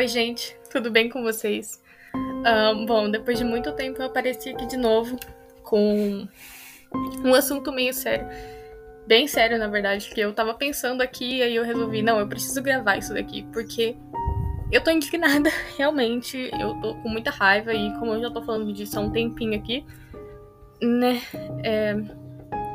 Oi, gente, tudo bem com vocês? Um, bom, depois de muito tempo eu apareci aqui de novo com um assunto meio sério. Bem sério, na verdade, que eu tava pensando aqui e aí eu resolvi, não, eu preciso gravar isso daqui, porque eu tô indignada, realmente, eu tô com muita raiva e como eu já tô falando disso há um tempinho aqui, né, é,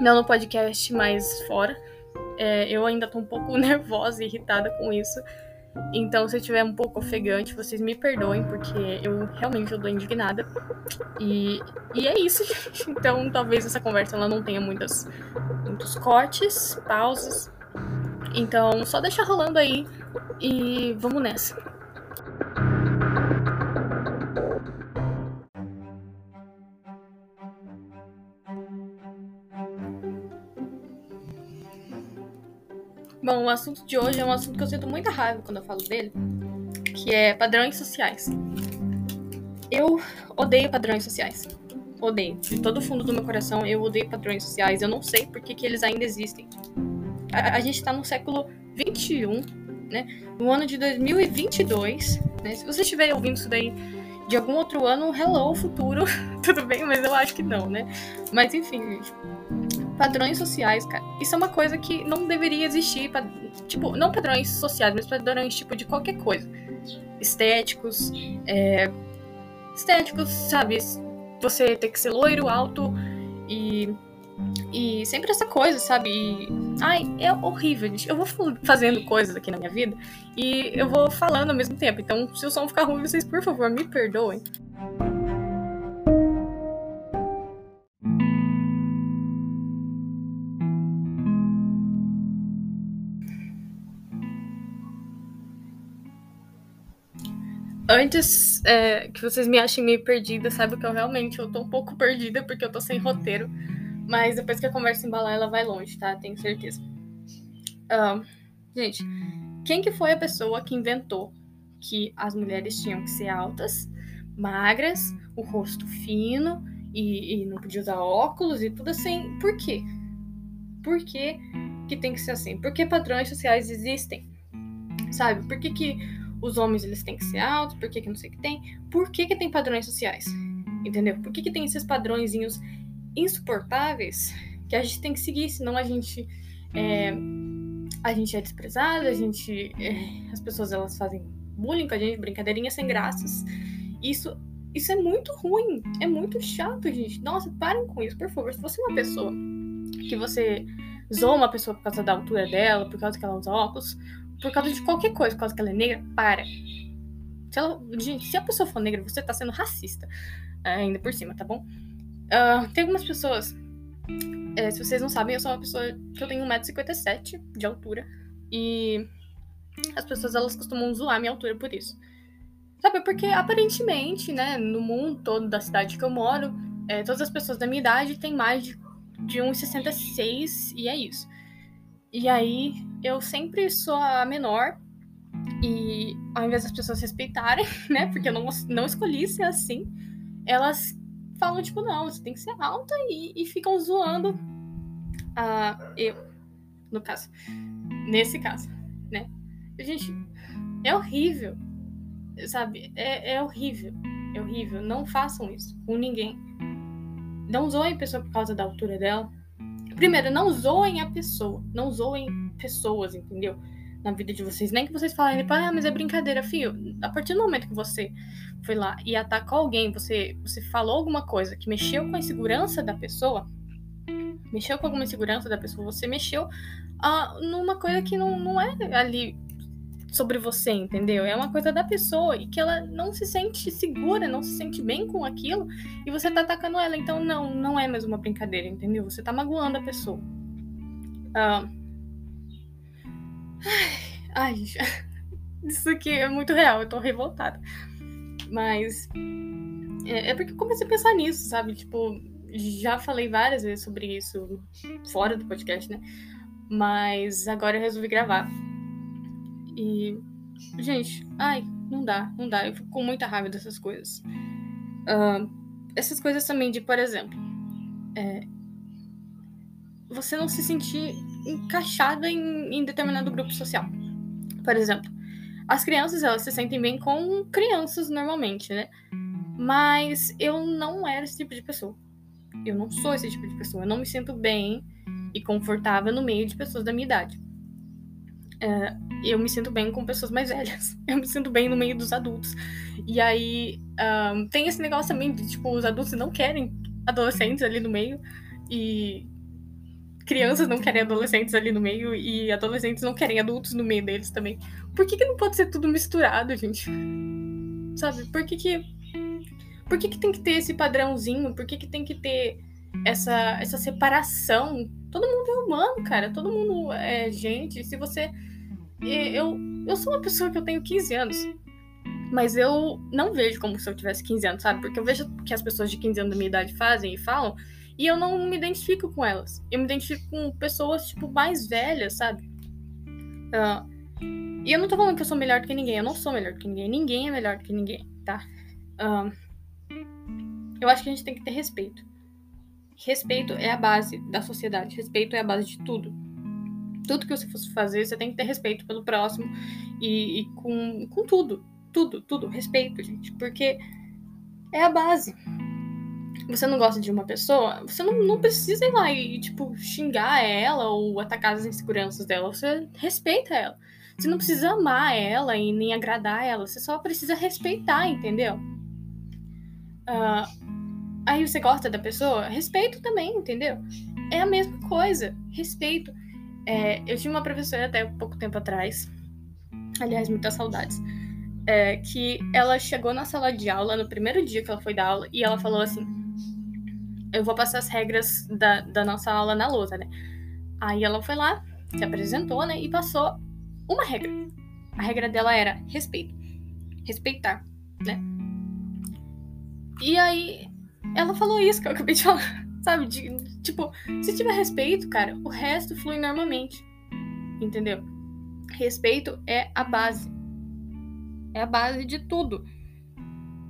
não no podcast, mas fora, é, eu ainda tô um pouco nervosa e irritada com isso. Então, se eu estiver um pouco ofegante, vocês me perdoem, porque eu realmente tô indignada. E, e é isso, gente. Então, talvez essa conversa ela não tenha muitas, muitos cortes, pausas. Então, só deixa rolando aí e vamos nessa. Bom, o assunto de hoje é um assunto que eu sinto muita raiva quando eu falo dele, que é padrões sociais. Eu odeio padrões sociais. Odeio. De todo o fundo do meu coração, eu odeio padrões sociais. Eu não sei por que, que eles ainda existem. A, a gente tá no século 21, né? No ano de 2022, né? Se você estiver ouvindo isso daí de algum outro ano, hello, futuro, tudo bem, mas eu acho que não, né? Mas enfim, gente padrões sociais, cara. Isso é uma coisa que não deveria existir. Tipo, não padrões sociais, mas padrões tipo de qualquer coisa. Estéticos, é, estéticos, sabe? Você ter que ser loiro, alto e. E sempre essa coisa, sabe? E, ai, é horrível, gente. Eu vou fazendo coisas aqui na minha vida e eu vou falando ao mesmo tempo. Então, se o som ficar ruim, vocês, por favor, me perdoem. Antes é, que vocês me achem meio perdida, sabe que eu realmente eu tô um pouco perdida porque eu tô sem roteiro. Mas depois que a conversa embalar, ela vai longe, tá? Tenho certeza. Um, gente, quem que foi a pessoa que inventou que as mulheres tinham que ser altas, magras, o rosto fino e, e não podia usar óculos e tudo assim? Por quê? Por que, que tem que ser assim? Por que padrões sociais existem? Sabe? Por que, que os homens eles têm que ser altos, por que, que não sei o que tem, por que, que tem padrões sociais, entendeu? Por que, que tem esses padrõezinhos insuportáveis que a gente tem que seguir, senão a gente é, a gente é desprezado, a gente é, as pessoas elas fazem bullying com a gente, brincadeirinhas sem graças. Isso isso é muito ruim, é muito chato, gente. Nossa, parem com isso, por favor. Se você é uma pessoa que você zoa uma pessoa por causa da altura dela, por causa que ela usa óculos, por causa de qualquer coisa, por causa que ela é negra, para. Se ela, gente, se a pessoa for negra, você tá sendo racista. É, ainda por cima, tá bom? Uh, tem algumas pessoas. É, se vocês não sabem, eu sou uma pessoa que eu tenho 1,57m de altura. E as pessoas elas costumam zoar minha altura por isso. Sabe, porque aparentemente, né, no mundo todo da cidade que eu moro, é, todas as pessoas da minha idade têm mais de, de 1,66 e é isso. E aí eu sempre sou a menor. E ao invés das pessoas respeitarem, né? Porque eu não, não escolhi ser assim, elas falam, tipo, não, você tem que ser alta e, e ficam zoando a eu, no caso. Nesse caso, né? Gente, é horrível. Sabe? É, é horrível. É horrível. Não façam isso com ninguém. Não zoem a pessoa por causa da altura dela Primeiro, não zoem a pessoa. Não zoem pessoas, entendeu? Na vida de vocês. Nem que vocês falem, tipo, ah, mas é brincadeira, filho. A partir do momento que você foi lá e atacou alguém, você, você falou alguma coisa que mexeu com a insegurança da pessoa, mexeu com alguma insegurança da pessoa, você mexeu ah, numa coisa que não, não é ali sobre você, entendeu? É uma coisa da pessoa e que ela não se sente segura, não se sente bem com aquilo e você tá atacando ela. Então, não, não é mais uma brincadeira, entendeu? Você tá magoando a pessoa. Ah... Ai, isso aqui é muito real, eu tô revoltada. Mas é, é porque eu comecei a pensar nisso, sabe? Tipo, já falei várias vezes sobre isso fora do podcast, né? Mas agora eu resolvi gravar e, gente, ai, não dá, não dá. Eu fico com muita raiva dessas coisas. Uh, essas coisas também de, por exemplo, é, você não se sentir encaixada em, em determinado grupo social. Por exemplo, as crianças, elas se sentem bem com crianças normalmente, né? Mas eu não era esse tipo de pessoa. Eu não sou esse tipo de pessoa. Eu não me sinto bem e confortável no meio de pessoas da minha idade. É, eu me sinto bem com pessoas mais velhas. Eu me sinto bem no meio dos adultos. E aí um, tem esse negócio também de, tipo, os adultos não querem adolescentes ali no meio. E crianças não querem adolescentes ali no meio. E adolescentes não querem adultos no meio deles também. Por que, que não pode ser tudo misturado, gente? Sabe? Por que que. Por que, que tem que ter esse padrãozinho? Por que, que tem que ter essa, essa separação? Todo mundo é humano, cara. Todo mundo é gente. Se você eu, eu sou uma pessoa que eu tenho 15 anos. Mas eu não vejo como se eu tivesse 15 anos, sabe? Porque eu vejo que as pessoas de 15 anos da minha idade fazem e falam. E eu não me identifico com elas. Eu me identifico com pessoas, tipo, mais velhas, sabe? Uh, e eu não tô falando que eu sou melhor do que ninguém. Eu não sou melhor do que ninguém. Ninguém é melhor do que ninguém, tá? Uh, eu acho que a gente tem que ter respeito. Respeito é a base da sociedade. Respeito é a base de tudo tudo que você fosse fazer, você tem que ter respeito pelo próximo e, e com, com tudo. Tudo, tudo. Respeito, gente. Porque é a base. Você não gosta de uma pessoa, você não, não precisa ir lá e, tipo, xingar ela ou atacar as inseguranças dela. Você respeita ela. Você não precisa amar ela e nem agradar ela. Você só precisa respeitar, entendeu? Uh, aí você gosta da pessoa? Respeito também, entendeu? É a mesma coisa. Respeito. É, eu tinha uma professora até pouco tempo atrás, aliás, muitas saudades, é, que ela chegou na sala de aula no primeiro dia que ela foi dar aula e ela falou assim: Eu vou passar as regras da, da nossa aula na lousa, né? Aí ela foi lá, se apresentou, né? E passou uma regra. A regra dela era respeito. Respeitar, né? E aí ela falou isso que eu acabei de falar. Sabe? De, tipo, se tiver respeito, cara, o resto flui normalmente. Entendeu? Respeito é a base. É a base de tudo.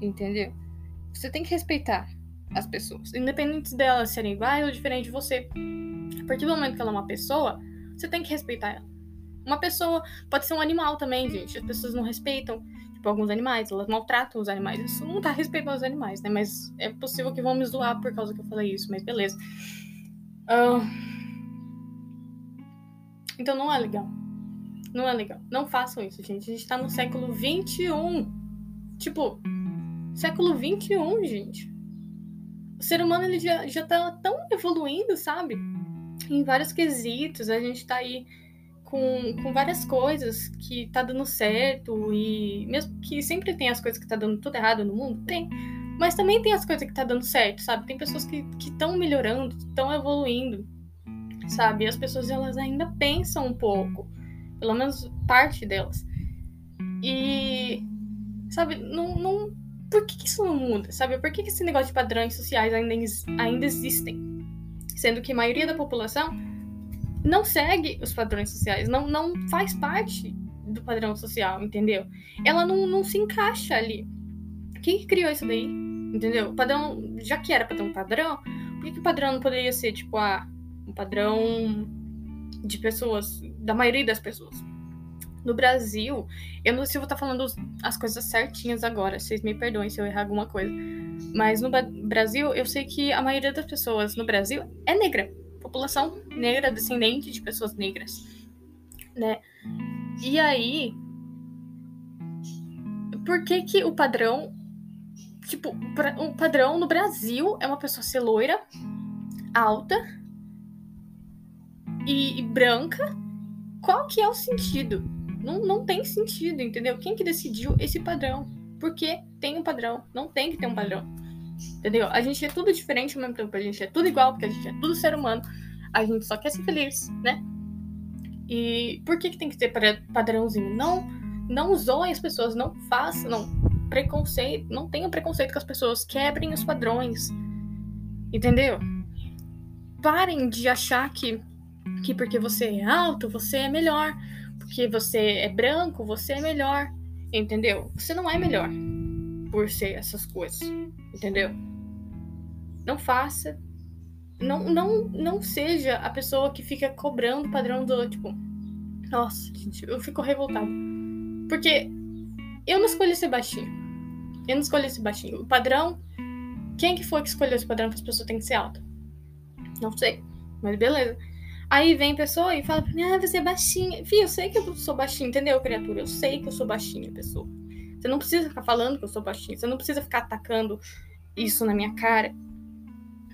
Entendeu? Você tem que respeitar as pessoas, independente delas serem iguais ou diferentes de você. A partir do momento que ela é uma pessoa, você tem que respeitar ela. Uma pessoa pode ser um animal também, gente. As pessoas não respeitam tipo, alguns animais, elas maltratam os animais. Isso não tá respeitando os animais, né? Mas é possível que vão me zoar por causa que eu falei isso, mas beleza. Uh... Então não é legal. Não é legal. Não façam isso, gente. A gente tá no século 21. Tipo, século 21, gente. O ser humano ele já, já tá tão evoluindo, sabe? Em vários quesitos. A gente tá aí com, com várias coisas que tá dando certo e mesmo que sempre tem as coisas que tá dando tudo errado no mundo, tem. Mas também tem as coisas que tá dando certo, sabe? Tem pessoas que estão melhorando, estão evoluindo, sabe? E as pessoas elas ainda pensam um pouco, pelo menos parte delas. E sabe, não, não por que, que isso não muda, sabe? Por que, que esse negócio de padrões sociais ainda, ainda existem? Sendo que a maioria da população não segue os padrões sociais, não, não faz parte do padrão social, entendeu? Ela não, não se encaixa ali. Quem que criou isso daí? Entendeu? O padrão, já que era pra ter um padrão, por que, que o padrão não poderia ser, tipo, ah, um padrão de pessoas, da maioria das pessoas? No Brasil, eu não sei se eu vou estar falando as coisas certinhas agora, vocês me perdoem se eu errar alguma coisa. Mas no Brasil, eu sei que a maioria das pessoas no Brasil é negra população negra, descendente de pessoas negras, né? E aí, por que que o padrão, tipo, o padrão no Brasil é uma pessoa ser loira, alta e, e branca? Qual que é o sentido? Não, não tem sentido, entendeu? Quem que decidiu esse padrão? Porque tem um padrão, não tem que ter um padrão. Entendeu? A gente é tudo diferente ao mesmo tempo, a gente é tudo igual, porque a gente é tudo ser humano. A gente só quer ser feliz, né? E por que, que tem que ter padrãozinho? Não, não zoem as pessoas, não façam, não. Preconceito, não tenham preconceito com as pessoas, quebrem os padrões. Entendeu? Parem de achar que, que porque você é alto, você é melhor. Porque você é branco, você é melhor. Entendeu? Você não é melhor por ser essas coisas. Entendeu? Não faça. Não, não, não seja a pessoa que fica cobrando o padrão do tipo. Nossa, gente, eu fico revoltada. Porque eu não escolhi ser baixinho. Eu não escolhi ser baixinho. O padrão. Quem que foi que escolheu esse padrão que as pessoas têm que ser alta? Não sei. Mas beleza. Aí vem pessoa e fala pra mim, ah, você é baixinha. Fih, eu sei que eu sou baixinha, entendeu, criatura? Eu sei que eu sou baixinha, pessoa. Você não precisa ficar falando que eu sou baixinha. Você não precisa ficar atacando isso na minha cara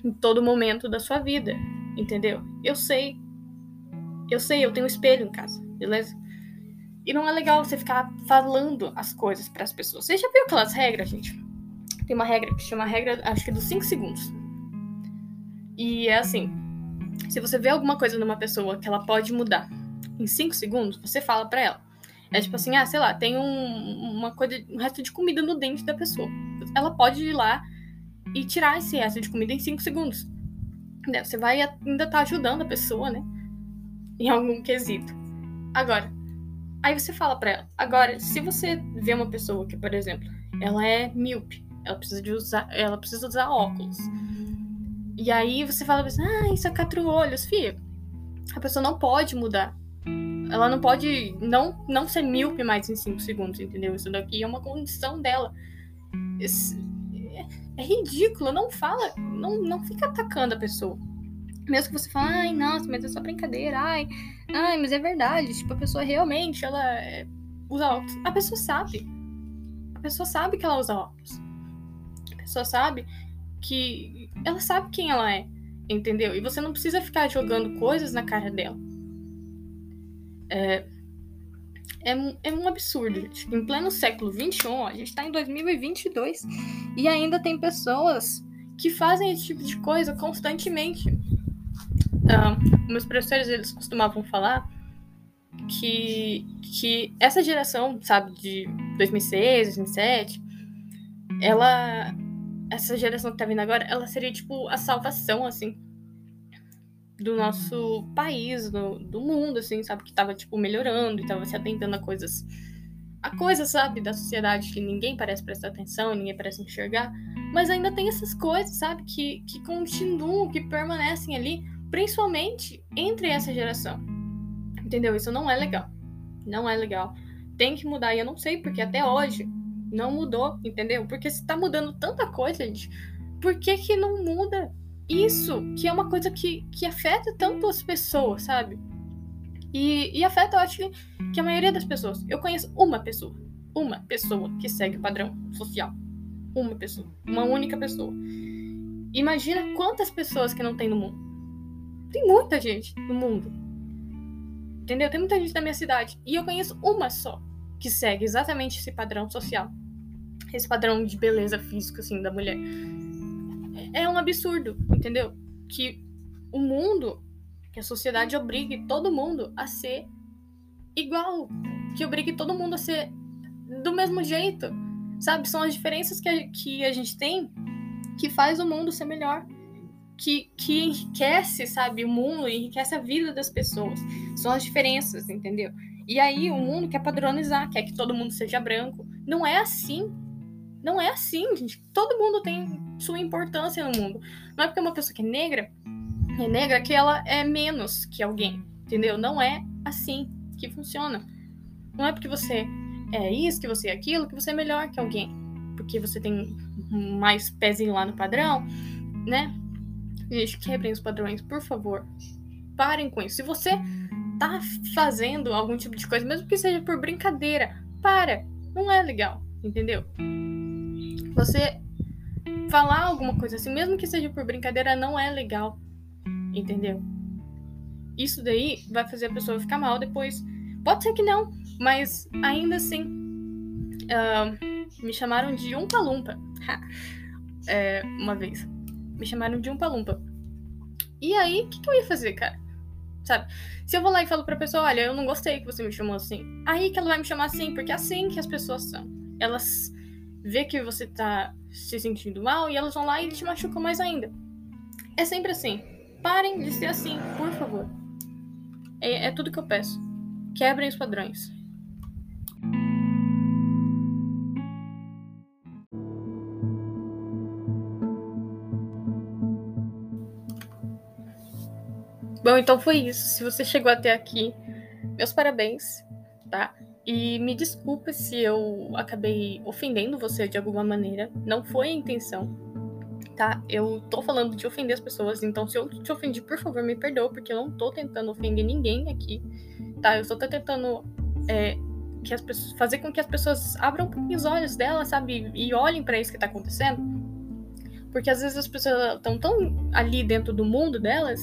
em todo momento da sua vida, entendeu? Eu sei. Eu sei, eu tenho um espelho em casa, beleza? E não é legal você ficar falando as coisas para as pessoas. Você já viu aquelas regras, gente? Tem uma regra que chama regra, acho que é dos 5 segundos. E é assim: se você vê alguma coisa numa pessoa que ela pode mudar em 5 segundos, você fala para ela. É tipo assim, ah, sei lá, tem um, uma coisa, um resto de comida no dente da pessoa. Ela pode ir lá e tirar esse resto de comida em 5 segundos. Né, você vai ainda tá ajudando a pessoa, né? Em algum quesito. Agora, aí você fala para ela. Agora, se você vê uma pessoa que, por exemplo, ela é míope, ela precisa de usar, ela precisa usar óculos. E aí você fala assim, ah, isso é quatro olhos, filho. A pessoa não pode mudar. Ela não pode não, não ser míope mais em 5 segundos, entendeu? Isso daqui é uma condição dela. Esse, é, é ridículo, não fala, não, não fica atacando a pessoa. Mesmo que você fale, ai, nossa, mas é só brincadeira, ai, ai, mas é verdade, tipo, a pessoa realmente, ela é, usa óculos. A pessoa sabe. A pessoa sabe que ela usa óculos. A pessoa sabe que ela sabe quem ela é, entendeu? E você não precisa ficar jogando coisas na cara dela. É, é, é um absurdo. Em pleno século XXI, a gente está em 2022 e ainda tem pessoas que fazem esse tipo de coisa constantemente. Uh, meus professores, eles costumavam falar que, que essa geração, sabe, de 2006, 2007, ela... Essa geração que tá vindo agora, ela seria, tipo, a salvação, assim, do nosso país, do, do mundo, assim, sabe? Que tava, tipo, melhorando e tava se atentando a coisas. A coisas, sabe, da sociedade que ninguém parece prestar atenção, ninguém parece enxergar. Mas ainda tem essas coisas, sabe? Que, que continuam, que permanecem ali, principalmente entre essa geração. Entendeu? Isso não é legal. Não é legal. Tem que mudar. E eu não sei porque até hoje não mudou, entendeu? Porque se tá mudando tanta coisa, gente, por que que não muda? isso que é uma coisa que, que afeta tanto as pessoas, sabe? E, e afeta, eu acho que, que a maioria das pessoas. Eu conheço uma pessoa. Uma pessoa que segue o padrão social. Uma pessoa. Uma única pessoa. Imagina quantas pessoas que não tem no mundo. Tem muita gente no mundo. Entendeu? Tem muita gente na minha cidade. E eu conheço uma só que segue exatamente esse padrão social. Esse padrão de beleza física, assim, da mulher é um absurdo, entendeu? Que o mundo, que a sociedade obrigue todo mundo a ser igual, que obrigue todo mundo a ser do mesmo jeito, sabe? São as diferenças que a, que a gente tem que faz o mundo ser melhor, que, que enriquece, sabe, o mundo, enriquece a vida das pessoas. São as diferenças, entendeu? E aí o mundo quer padronizar, quer que todo mundo seja branco. Não é assim. Não é assim, gente. Todo mundo tem sua importância no mundo. Não é porque uma pessoa que é negra é negra que ela é menos que alguém, entendeu? Não é assim que funciona. Não é porque você é isso, que você é aquilo, que você é melhor que alguém. Porque você tem mais pezinho lá no padrão, né? Gente, quebrem os padrões, por favor. Parem com isso. Se você tá fazendo algum tipo de coisa, mesmo que seja por brincadeira, para. Não é legal, entendeu? Você falar alguma coisa assim, mesmo que seja por brincadeira, não é legal. Entendeu? Isso daí vai fazer a pessoa ficar mal depois. Pode ser que não, mas ainda assim. Uh, me chamaram de um palumpa. é, uma vez. Me chamaram de um palumpa. E aí, o que, que eu ia fazer, cara? Sabe? Se eu vou lá e falo pra pessoa, olha, eu não gostei que você me chamou assim. Aí que ela vai me chamar assim, porque é assim que as pessoas são. Elas vê que você tá se sentindo mal e elas vão lá e te machucam mais ainda. É sempre assim. Parem de ser assim, por favor. É, é tudo que eu peço. Quebrem os padrões. Bom, então foi isso. Se você chegou até aqui, meus parabéns, tá? E me desculpe se eu acabei ofendendo você de alguma maneira. Não foi a intenção, tá? Eu tô falando de ofender as pessoas, então se eu te ofendi, por favor, me perdoa, porque eu não tô tentando ofender ninguém aqui, tá? Eu só tô tentando é, que as pessoas, fazer com que as pessoas abram os olhos delas, sabe? E olhem para isso que tá acontecendo. Porque às vezes as pessoas estão tão ali dentro do mundo delas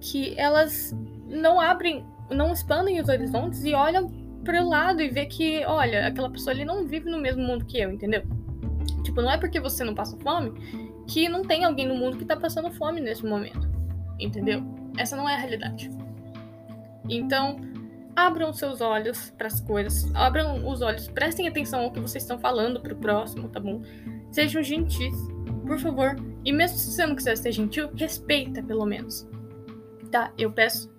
que elas não abrem, não expandem os horizontes e olham pro lado e vê que, olha, aquela pessoa ali não vive no mesmo mundo que eu, entendeu? Tipo, não é porque você não passa fome que não tem alguém no mundo que tá passando fome nesse momento. Entendeu? Essa não é a realidade. Então, abram seus olhos para as coisas, abram os olhos, prestem atenção ao que vocês estão falando pro próximo, tá bom? Sejam gentis, por favor. E mesmo se você não quiser ser gentil, respeita pelo menos. Tá? Eu peço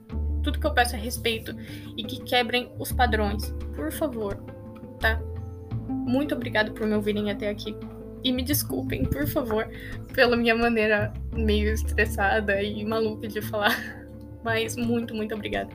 tudo que eu peço é respeito e que quebrem os padrões, por favor, tá? Muito obrigada por me ouvirem até aqui. E me desculpem, por favor, pela minha maneira meio estressada e maluca de falar. Mas muito, muito obrigada.